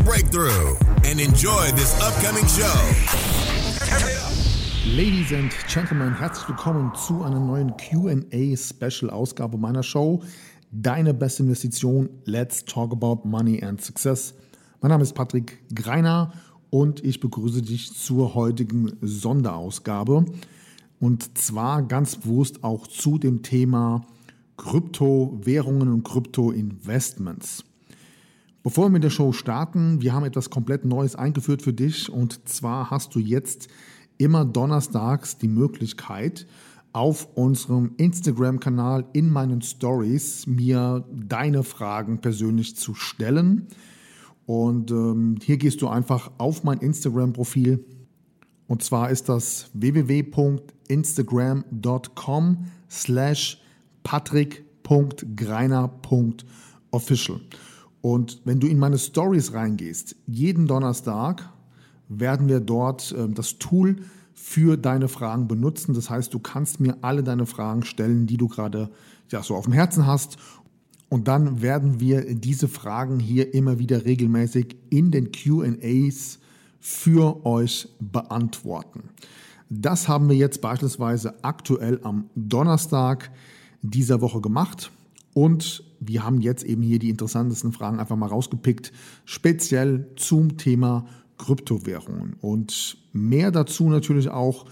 breakthrough and enjoy this upcoming show. Ladies and Gentlemen, herzlich willkommen zu einer neuen QA-Special-Ausgabe meiner Show. Deine beste Investition. Let's talk about money and success. Mein Name ist Patrick Greiner und ich begrüße dich zur heutigen Sonderausgabe. Und zwar ganz bewusst auch zu dem Thema Kryptowährungen und Krypto-Investments. Bevor wir mit der Show starten, wir haben etwas komplett Neues eingeführt für dich und zwar hast du jetzt immer donnerstags die Möglichkeit, auf unserem Instagram-Kanal in meinen Stories mir deine Fragen persönlich zu stellen. Und ähm, hier gehst du einfach auf mein Instagram-Profil und zwar ist das www.instagram.com slash patrick.greiner.official. Und wenn du in meine Stories reingehst, jeden Donnerstag werden wir dort äh, das Tool für deine Fragen benutzen. Das heißt, du kannst mir alle deine Fragen stellen, die du gerade ja, so auf dem Herzen hast. Und dann werden wir diese Fragen hier immer wieder regelmäßig in den QAs für euch beantworten. Das haben wir jetzt beispielsweise aktuell am Donnerstag dieser Woche gemacht. Und wir haben jetzt eben hier die interessantesten Fragen einfach mal rausgepickt, speziell zum Thema Kryptowährungen. Und mehr dazu natürlich auch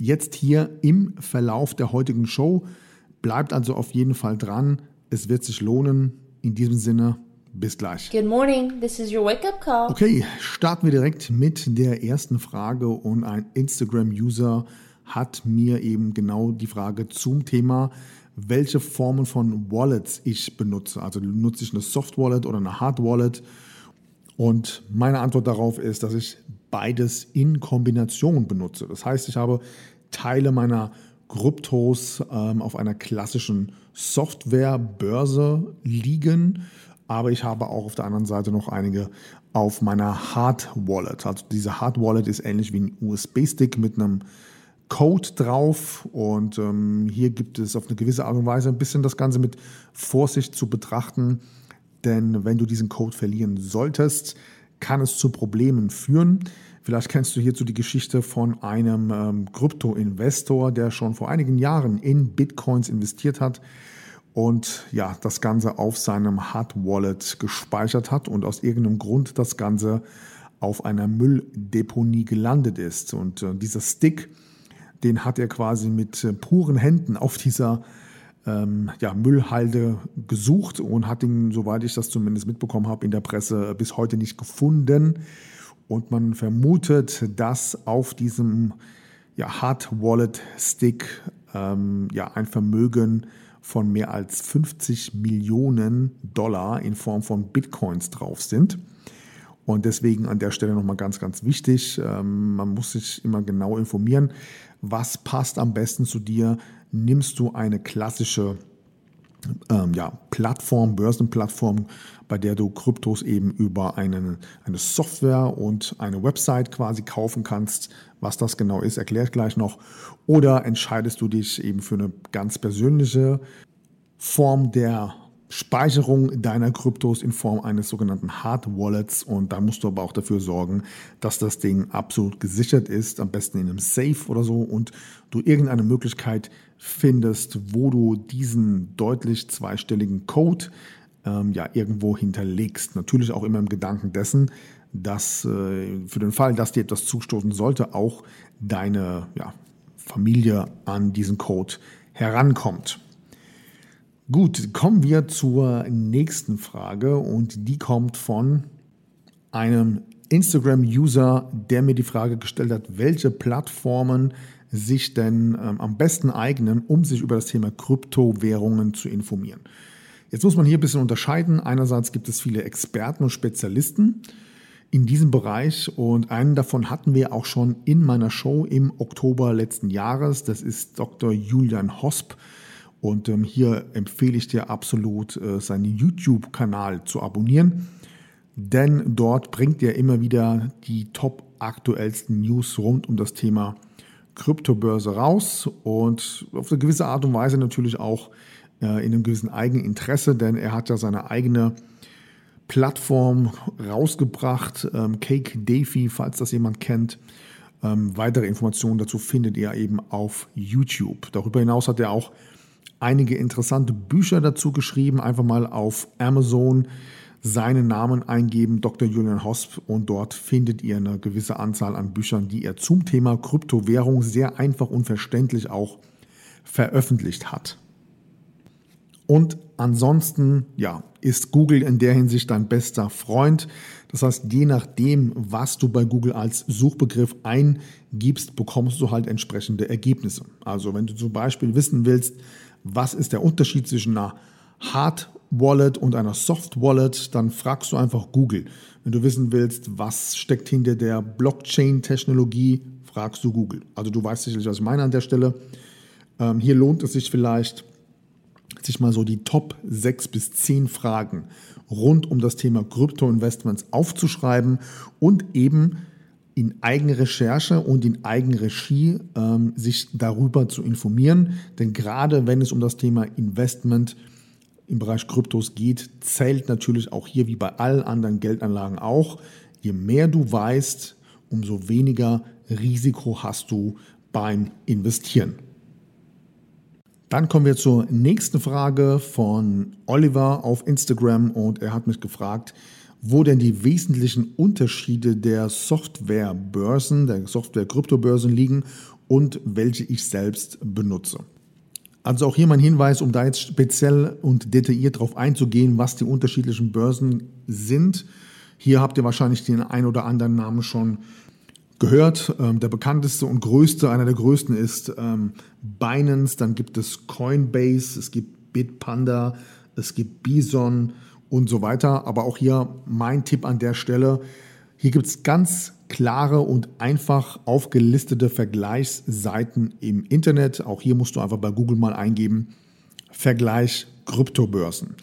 jetzt hier im Verlauf der heutigen Show. Bleibt also auf jeden Fall dran. Es wird sich lohnen. In diesem Sinne, bis gleich. Good morning, this is your wake-up call. Okay, starten wir direkt mit der ersten Frage und ein Instagram-User hat mir eben genau die Frage zum Thema welche Formen von Wallets ich benutze. Also nutze ich eine Soft Wallet oder eine Hard Wallet. Und meine Antwort darauf ist, dass ich beides in Kombination benutze. Das heißt, ich habe Teile meiner Kryptos ähm, auf einer klassischen Softwarebörse liegen, aber ich habe auch auf der anderen Seite noch einige auf meiner Hard Wallet. Also diese Hard Wallet ist ähnlich wie ein USB-Stick mit einem Code drauf und ähm, hier gibt es auf eine gewisse Art und Weise ein bisschen das Ganze mit Vorsicht zu betrachten, denn wenn du diesen Code verlieren solltest, kann es zu Problemen führen. Vielleicht kennst du hierzu die Geschichte von einem ähm, Krypto-Investor, der schon vor einigen Jahren in Bitcoins investiert hat und ja, das Ganze auf seinem Hard Wallet gespeichert hat und aus irgendeinem Grund das Ganze auf einer Mülldeponie gelandet ist. Und äh, dieser Stick, den hat er quasi mit äh, puren Händen auf dieser ähm, ja, Müllhalde gesucht und hat ihn, soweit ich das zumindest mitbekommen habe, in der Presse bis heute nicht gefunden. Und man vermutet, dass auf diesem ja, Hard Wallet Stick ähm, ja, ein Vermögen von mehr als 50 Millionen Dollar in Form von Bitcoins drauf sind. Und deswegen an der Stelle nochmal ganz, ganz wichtig, ähm, man muss sich immer genau informieren, was passt am besten zu dir. Nimmst du eine klassische ähm, ja, Plattform, Börsenplattform, bei der du Kryptos eben über einen, eine Software und eine Website quasi kaufen kannst. Was das genau ist, erkläre ich gleich noch. Oder entscheidest du dich eben für eine ganz persönliche Form der Speicherung deiner Kryptos in Form eines sogenannten Hard Wallets und da musst du aber auch dafür sorgen, dass das Ding absolut gesichert ist, am besten in einem Safe oder so und du irgendeine Möglichkeit findest, wo du diesen deutlich zweistelligen Code ähm, ja irgendwo hinterlegst. Natürlich auch immer im Gedanken dessen, dass äh, für den Fall, dass dir etwas zustoßen sollte, auch deine ja, Familie an diesen Code herankommt. Gut, kommen wir zur nächsten Frage und die kommt von einem Instagram-User, der mir die Frage gestellt hat, welche Plattformen sich denn ähm, am besten eignen, um sich über das Thema Kryptowährungen zu informieren. Jetzt muss man hier ein bisschen unterscheiden. Einerseits gibt es viele Experten und Spezialisten in diesem Bereich und einen davon hatten wir auch schon in meiner Show im Oktober letzten Jahres. Das ist Dr. Julian Hosp. Und ähm, hier empfehle ich dir absolut, äh, seinen YouTube-Kanal zu abonnieren, denn dort bringt er immer wieder die top aktuellsten News rund um das Thema Kryptobörse raus und auf eine gewisse Art und Weise natürlich auch äh, in einem gewissen Eigeninteresse, denn er hat ja seine eigene Plattform rausgebracht, ähm, Cake Davy, falls das jemand kennt. Ähm, weitere Informationen dazu findet ihr eben auf YouTube. Darüber hinaus hat er auch einige interessante Bücher dazu geschrieben. Einfach mal auf Amazon seinen Namen eingeben, Dr. Julian Hosp, und dort findet ihr eine gewisse Anzahl an Büchern, die er zum Thema Kryptowährung sehr einfach und verständlich auch veröffentlicht hat. Und ansonsten, ja, ist Google in der Hinsicht dein bester Freund. Das heißt, je nachdem, was du bei Google als Suchbegriff eingibst, bekommst du halt entsprechende Ergebnisse. Also wenn du zum Beispiel wissen willst, was ist der Unterschied zwischen einer Hard Wallet und einer Soft Wallet, dann fragst du einfach Google. Wenn du wissen willst, was steckt hinter der Blockchain-Technologie, fragst du Google. Also du weißt sicherlich, was ich meine an der Stelle. Ähm, hier lohnt es sich vielleicht, sich mal so die Top 6 bis 10 Fragen rund um das Thema Krypto-Investments aufzuschreiben und eben in Eigenrecherche und in Eigenregie ähm, sich darüber zu informieren. Denn gerade wenn es um das Thema Investment im Bereich Kryptos geht, zählt natürlich auch hier wie bei allen anderen Geldanlagen auch, je mehr du weißt, umso weniger Risiko hast du beim Investieren. Dann kommen wir zur nächsten Frage von Oliver auf Instagram und er hat mich gefragt, wo denn die wesentlichen Unterschiede der Softwarebörsen, der Software-Kryptobörsen liegen und welche ich selbst benutze. Also auch hier mein Hinweis, um da jetzt speziell und detailliert darauf einzugehen, was die unterschiedlichen Börsen sind. Hier habt ihr wahrscheinlich den ein oder anderen Namen schon gehört. Ähm, der bekannteste und größte, einer der größten ist ähm, Binance, dann gibt es Coinbase, es gibt Bitpanda, es gibt Bison und so weiter. Aber auch hier mein Tipp an der Stelle, hier gibt es ganz klare und einfach aufgelistete Vergleichsseiten im Internet. Auch hier musst du einfach bei Google mal eingeben, Vergleich Kryptobörsen.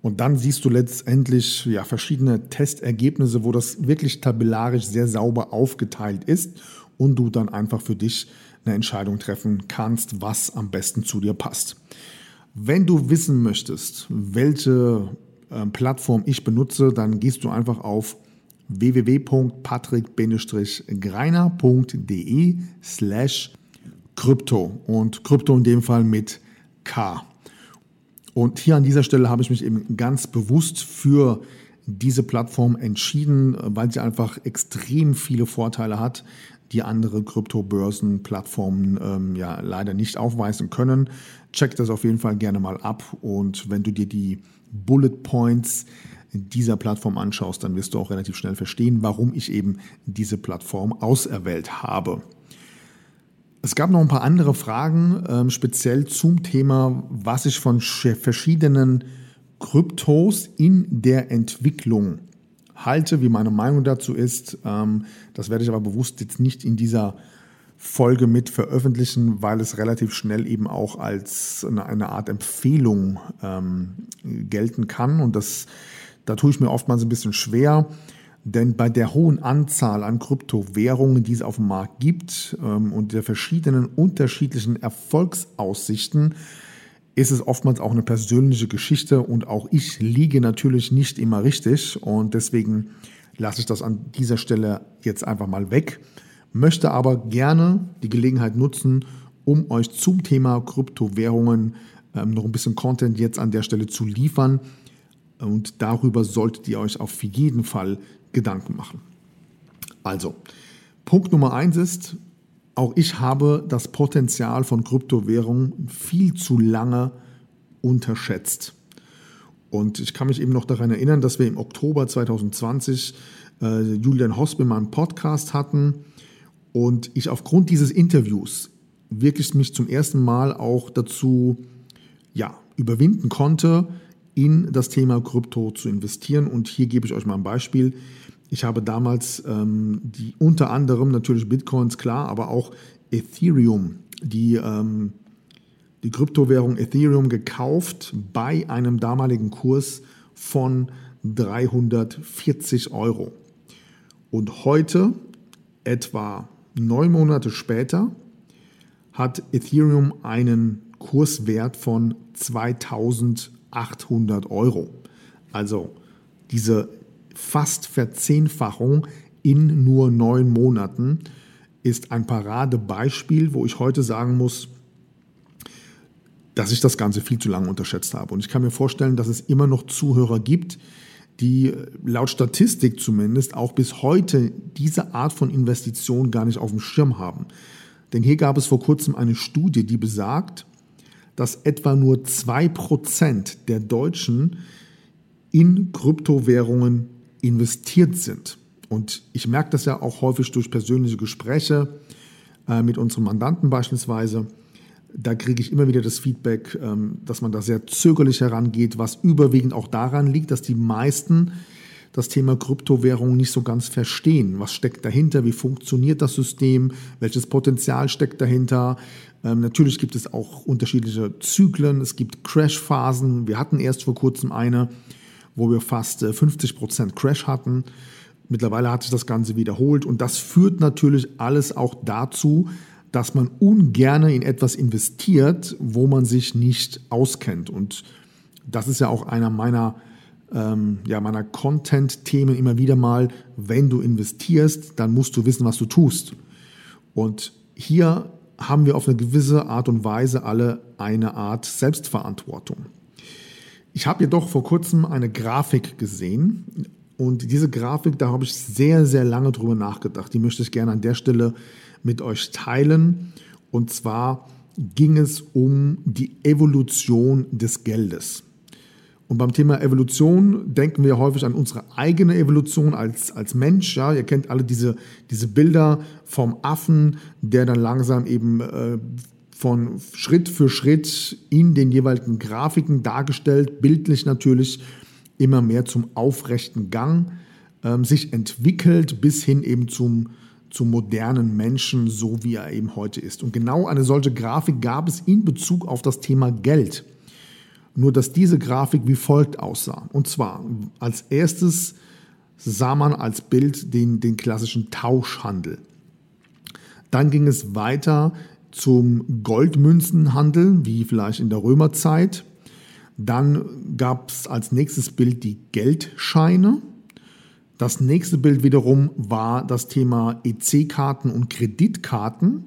Und dann siehst du letztendlich ja, verschiedene Testergebnisse, wo das wirklich tabellarisch sehr sauber aufgeteilt ist und du dann einfach für dich eine Entscheidung treffen kannst, was am besten zu dir passt. Wenn du wissen möchtest, welche Plattform ich benutze, dann gehst du einfach auf www.patrick-greiner.de slash Krypto und Krypto in dem Fall mit K. Und hier an dieser Stelle habe ich mich eben ganz bewusst für diese Plattform entschieden, weil sie einfach extrem viele Vorteile hat, die andere Kryptobörsenplattformen ähm, ja leider nicht aufweisen können. Check das auf jeden Fall gerne mal ab und wenn du dir die Bullet Points dieser Plattform anschaust, dann wirst du auch relativ schnell verstehen, warum ich eben diese Plattform auserwählt habe. Es gab noch ein paar andere Fragen, ähm, speziell zum Thema, was ich von verschiedenen Kryptos in der Entwicklung halte, wie meine Meinung dazu ist. Ähm, das werde ich aber bewusst jetzt nicht in dieser Folge mit veröffentlichen, weil es relativ schnell eben auch als eine, Art Empfehlung ähm, gelten kann. Und das, da tue ich mir oftmals ein bisschen schwer. Denn bei der hohen Anzahl an Kryptowährungen, die es auf dem Markt gibt ähm, und der verschiedenen unterschiedlichen Erfolgsaussichten, ist es oftmals auch eine persönliche Geschichte und auch ich liege natürlich nicht immer richtig und deswegen lasse ich das an dieser Stelle jetzt einfach mal weg, möchte aber gerne die Gelegenheit nutzen, um euch zum Thema Kryptowährungen ähm, noch ein bisschen Content jetzt an der Stelle zu liefern und darüber solltet ihr euch auf jeden Fall Gedanken machen. Also, Punkt Nummer eins ist, auch ich habe das Potenzial von Kryptowährungen viel zu lange unterschätzt. Und ich kann mich eben noch daran erinnern, dass wir im Oktober 2020 äh, Julian Hosp in meinem Podcast hatten und ich aufgrund dieses Interviews wirklich mich zum ersten Mal auch dazu ja, überwinden konnte, in das Thema Krypto zu investieren. Und hier gebe ich euch mal ein Beispiel. Ich habe damals ähm, die unter anderem natürlich Bitcoins, klar, aber auch Ethereum, die, ähm, die Kryptowährung Ethereum gekauft bei einem damaligen Kurs von 340 Euro. Und heute, etwa neun Monate später, hat Ethereum einen Kurswert von 2800 Euro. Also diese fast Verzehnfachung in nur neun Monaten ist ein Paradebeispiel, wo ich heute sagen muss, dass ich das Ganze viel zu lange unterschätzt habe. Und ich kann mir vorstellen, dass es immer noch Zuhörer gibt, die laut Statistik zumindest auch bis heute diese Art von Investition gar nicht auf dem Schirm haben. Denn hier gab es vor kurzem eine Studie, die besagt, dass etwa nur 2% der Deutschen in Kryptowährungen investiert sind. Und ich merke das ja auch häufig durch persönliche Gespräche äh, mit unseren Mandanten beispielsweise. Da kriege ich immer wieder das Feedback, ähm, dass man da sehr zögerlich herangeht, was überwiegend auch daran liegt, dass die meisten das Thema Kryptowährung nicht so ganz verstehen. Was steckt dahinter? Wie funktioniert das System? Welches Potenzial steckt dahinter? Ähm, natürlich gibt es auch unterschiedliche Zyklen. Es gibt Crash-Phasen. Wir hatten erst vor kurzem eine, wo wir fast äh, 50 Prozent Crash hatten. Mittlerweile hat sich das Ganze wiederholt und das führt natürlich alles auch dazu, dass man ungern in etwas investiert, wo man sich nicht auskennt. Und das ist ja auch einer meiner ähm, ja, meiner Content-Themen immer wieder mal, wenn du investierst, dann musst du wissen, was du tust. Und hier haben wir auf eine gewisse Art und Weise alle eine Art Selbstverantwortung. Ich habe jedoch vor kurzem eine Grafik gesehen und diese Grafik, da habe ich sehr, sehr lange drüber nachgedacht. Die möchte ich gerne an der Stelle mit euch teilen. Und zwar ging es um die Evolution des Geldes. Und beim Thema Evolution denken wir häufig an unsere eigene Evolution als, als Mensch. Ja, ihr kennt alle diese, diese Bilder vom Affen, der dann langsam eben äh, von Schritt für Schritt in den jeweiligen Grafiken dargestellt, bildlich natürlich immer mehr zum aufrechten Gang ähm, sich entwickelt bis hin eben zum, zum modernen Menschen, so wie er eben heute ist. Und genau eine solche Grafik gab es in Bezug auf das Thema Geld. Nur dass diese Grafik wie folgt aussah. Und zwar als erstes sah man als Bild den, den klassischen Tauschhandel. Dann ging es weiter zum Goldmünzenhandel, wie vielleicht in der Römerzeit. Dann gab es als nächstes Bild die Geldscheine. Das nächste Bild wiederum war das Thema EC-Karten und Kreditkarten.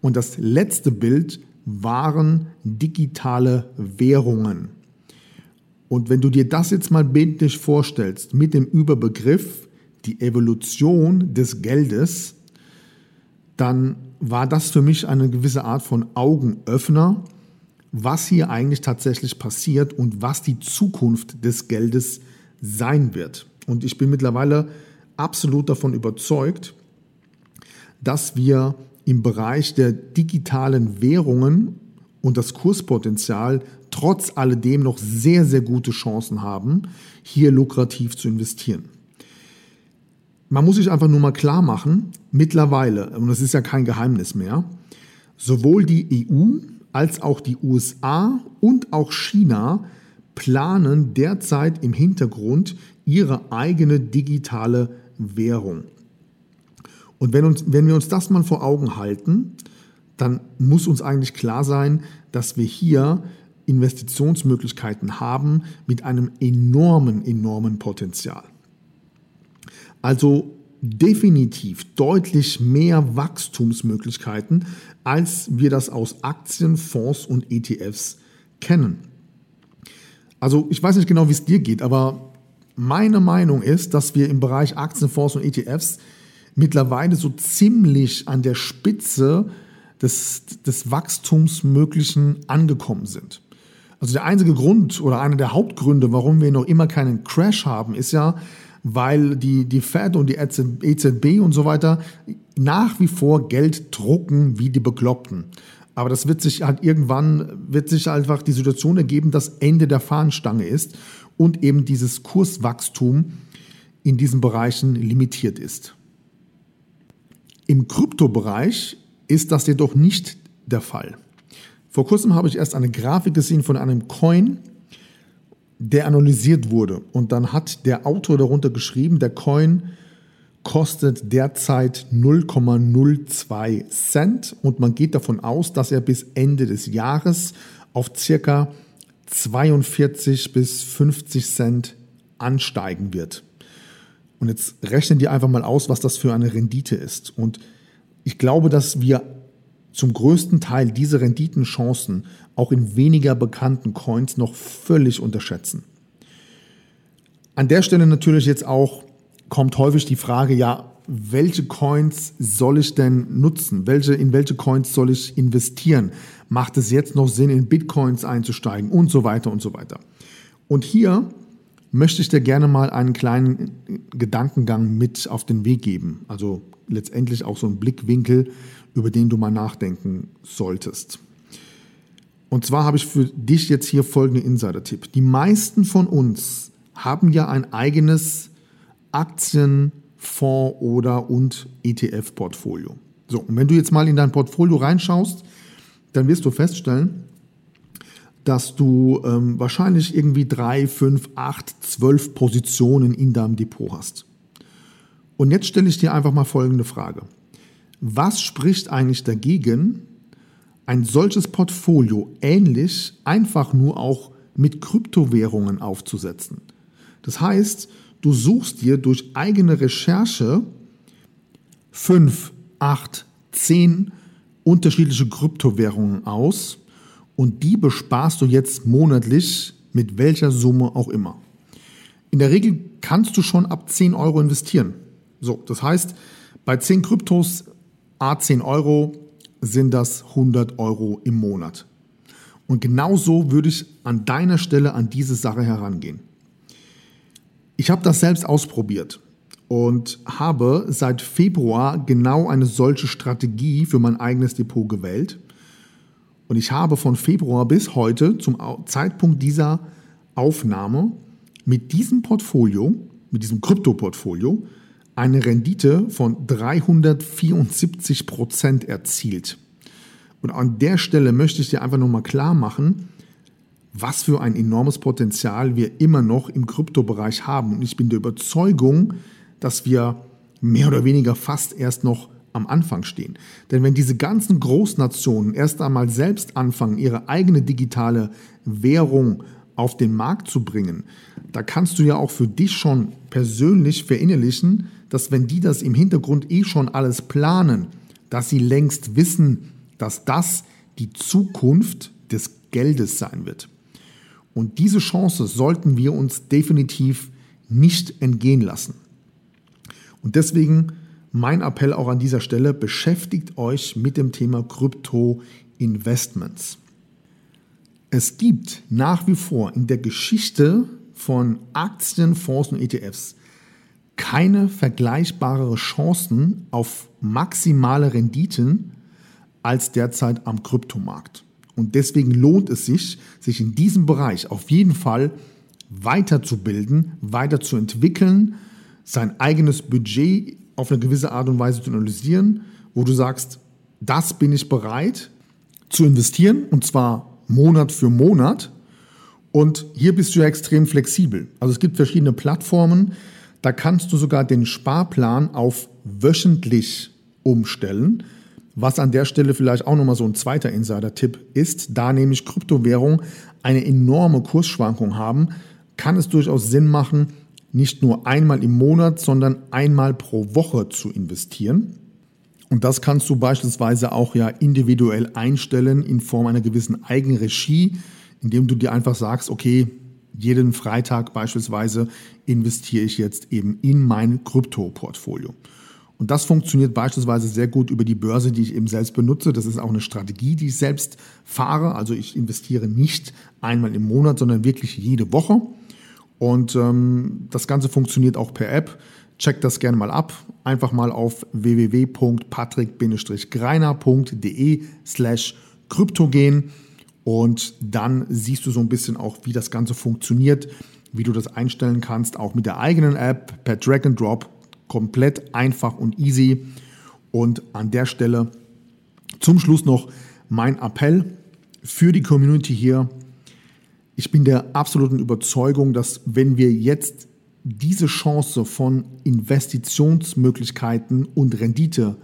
Und das letzte Bild waren digitale Währungen. Und wenn du dir das jetzt mal bildlich vorstellst mit dem Überbegriff die Evolution des Geldes, dann war das für mich eine gewisse Art von Augenöffner, was hier eigentlich tatsächlich passiert und was die Zukunft des Geldes sein wird. Und ich bin mittlerweile absolut davon überzeugt, dass wir im Bereich der digitalen Währungen und das Kurspotenzial trotz alledem noch sehr, sehr gute Chancen haben, hier lukrativ zu investieren. Man muss sich einfach nur mal klar machen, mittlerweile, und das ist ja kein Geheimnis mehr, sowohl die EU als auch die USA und auch China planen derzeit im Hintergrund ihre eigene digitale Währung. Und wenn, uns, wenn wir uns das mal vor Augen halten, dann muss uns eigentlich klar sein, dass wir hier Investitionsmöglichkeiten haben mit einem enormen, enormen Potenzial. Also definitiv deutlich mehr Wachstumsmöglichkeiten, als wir das aus Aktien, Fonds und ETFs kennen. Also ich weiß nicht genau, wie es dir geht, aber meine Meinung ist, dass wir im Bereich Aktien, Fonds und ETFs mittlerweile so ziemlich an der Spitze des, des Wachstumsmöglichen angekommen sind. Also der einzige Grund oder einer der Hauptgründe, warum wir noch immer keinen Crash haben, ist ja, weil die, die Fed und die EZB und so weiter nach wie vor Geld drucken wie die Bekloppten. Aber das wird sich halt irgendwann, wird sich einfach die Situation ergeben, dass Ende der Fahnenstange ist und eben dieses Kurswachstum in diesen Bereichen limitiert ist. Im Kryptobereich ist das jedoch nicht der Fall. Vor kurzem habe ich erst eine Grafik gesehen von einem Coin, der analysiert wurde. Und dann hat der Autor darunter geschrieben, der Coin kostet derzeit 0,02 Cent und man geht davon aus, dass er bis Ende des Jahres auf circa 42 bis 50 Cent ansteigen wird. Und jetzt rechnen die einfach mal aus, was das für eine Rendite ist. Und ich glaube, dass wir zum größten Teil diese Renditenchancen auch in weniger bekannten Coins noch völlig unterschätzen. An der Stelle natürlich jetzt auch kommt häufig die Frage, ja, welche Coins soll ich denn nutzen? Welche, in welche Coins soll ich investieren? Macht es jetzt noch Sinn, in Bitcoins einzusteigen und so weiter und so weiter? Und hier möchte ich dir gerne mal einen kleinen Gedankengang mit auf den Weg geben. Also letztendlich auch so ein Blickwinkel, über den du mal nachdenken solltest. Und zwar habe ich für dich jetzt hier folgenden Insider-Tipp. Die meisten von uns haben ja ein eigenes Aktien, Fonds oder und ETF-Portfolio. So, und wenn du jetzt mal in dein Portfolio reinschaust, dann wirst du feststellen, dass du ähm, wahrscheinlich irgendwie drei, fünf, acht, zwölf Positionen in deinem Depot hast. Und jetzt stelle ich dir einfach mal folgende Frage. Was spricht eigentlich dagegen, ein solches Portfolio ähnlich einfach nur auch mit Kryptowährungen aufzusetzen? Das heißt, du suchst dir durch eigene Recherche fünf, acht, zehn unterschiedliche Kryptowährungen aus und die besparst du jetzt monatlich mit welcher Summe auch immer. In der Regel kannst du schon ab 10 Euro investieren. So, das heißt, bei 10 Kryptos A 10 Euro sind das 100 Euro im Monat. Und genau so würde ich an deiner Stelle an diese Sache herangehen. Ich habe das selbst ausprobiert und habe seit Februar genau eine solche Strategie für mein eigenes Depot gewählt. Und ich habe von Februar bis heute, zum Zeitpunkt dieser Aufnahme, mit diesem Portfolio, mit diesem Krypto-Portfolio, eine Rendite von 374 Prozent erzielt. Und an der Stelle möchte ich dir einfach nochmal klar machen, was für ein enormes Potenzial wir immer noch im Kryptobereich haben. Und ich bin der Überzeugung, dass wir mehr oder weniger fast erst noch am Anfang stehen. Denn wenn diese ganzen Großnationen erst einmal selbst anfangen, ihre eigene digitale Währung auf den Markt zu bringen, da kannst du ja auch für dich schon persönlich verinnerlichen, dass wenn die das im Hintergrund eh schon alles planen, dass sie längst wissen, dass das die Zukunft des Geldes sein wird. Und diese Chance sollten wir uns definitiv nicht entgehen lassen. Und deswegen mein Appell auch an dieser Stelle, beschäftigt euch mit dem Thema Krypto-Investments. Es gibt nach wie vor in der Geschichte von Aktien, Fonds und ETFs keine vergleichbare Chancen auf maximale Renditen als derzeit am Kryptomarkt. Und deswegen lohnt es sich, sich in diesem Bereich auf jeden Fall weiterzubilden, weiterzuentwickeln, sein eigenes Budget auf eine gewisse Art und Weise zu analysieren, wo du sagst, das bin ich bereit zu investieren und zwar Monat für Monat. Und hier bist du ja extrem flexibel. Also es gibt verschiedene Plattformen, da kannst du sogar den Sparplan auf wöchentlich umstellen. Was an der Stelle vielleicht auch nochmal so ein zweiter Insider-Tipp ist, da nämlich Kryptowährungen eine enorme Kursschwankung haben, kann es durchaus Sinn machen, nicht nur einmal im Monat, sondern einmal pro Woche zu investieren. Und das kannst du beispielsweise auch ja individuell einstellen in Form einer gewissen Eigenregie, indem du dir einfach sagst, okay, jeden Freitag beispielsweise investiere ich jetzt eben in mein Krypto-Portfolio. Und das funktioniert beispielsweise sehr gut über die Börse, die ich eben selbst benutze. Das ist auch eine Strategie, die ich selbst fahre. Also ich investiere nicht einmal im Monat, sondern wirklich jede Woche. Und ähm, das Ganze funktioniert auch per App. Check das gerne mal ab. Einfach mal auf www.patrick-greiner.de slash Krypto gehen und dann siehst du so ein bisschen auch, wie das Ganze funktioniert, wie du das einstellen kannst, auch mit der eigenen App per Drag and Drop. Komplett einfach und easy. Und an der Stelle zum Schluss noch mein Appell für die Community hier. Ich bin der absoluten Überzeugung, dass wenn wir jetzt diese Chance von Investitionsmöglichkeiten und Rendite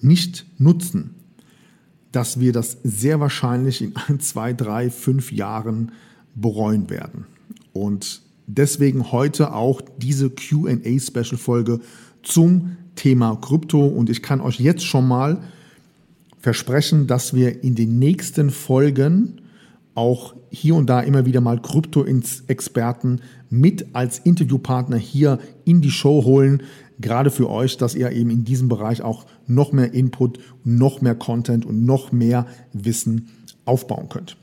nicht nutzen, dass wir das sehr wahrscheinlich in ein, zwei, drei, fünf Jahren bereuen werden. Und deswegen heute auch diese QA-Special-Folge zum Thema Krypto. Und ich kann euch jetzt schon mal versprechen, dass wir in den nächsten Folgen auch hier und da immer wieder mal Krypto-Experten mit als Interviewpartner hier in die Show holen. Gerade für euch, dass ihr eben in diesem Bereich auch noch mehr Input, noch mehr Content und noch mehr Wissen aufbauen könnt.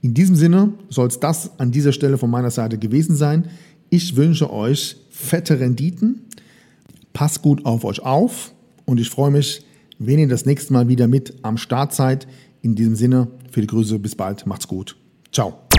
In diesem Sinne soll es das an dieser Stelle von meiner Seite gewesen sein. Ich wünsche euch fette Renditen. Passt gut auf euch auf und ich freue mich, wenn ihr das nächste Mal wieder mit am Start seid. In diesem Sinne, viele Grüße, bis bald, macht's gut. Ciao.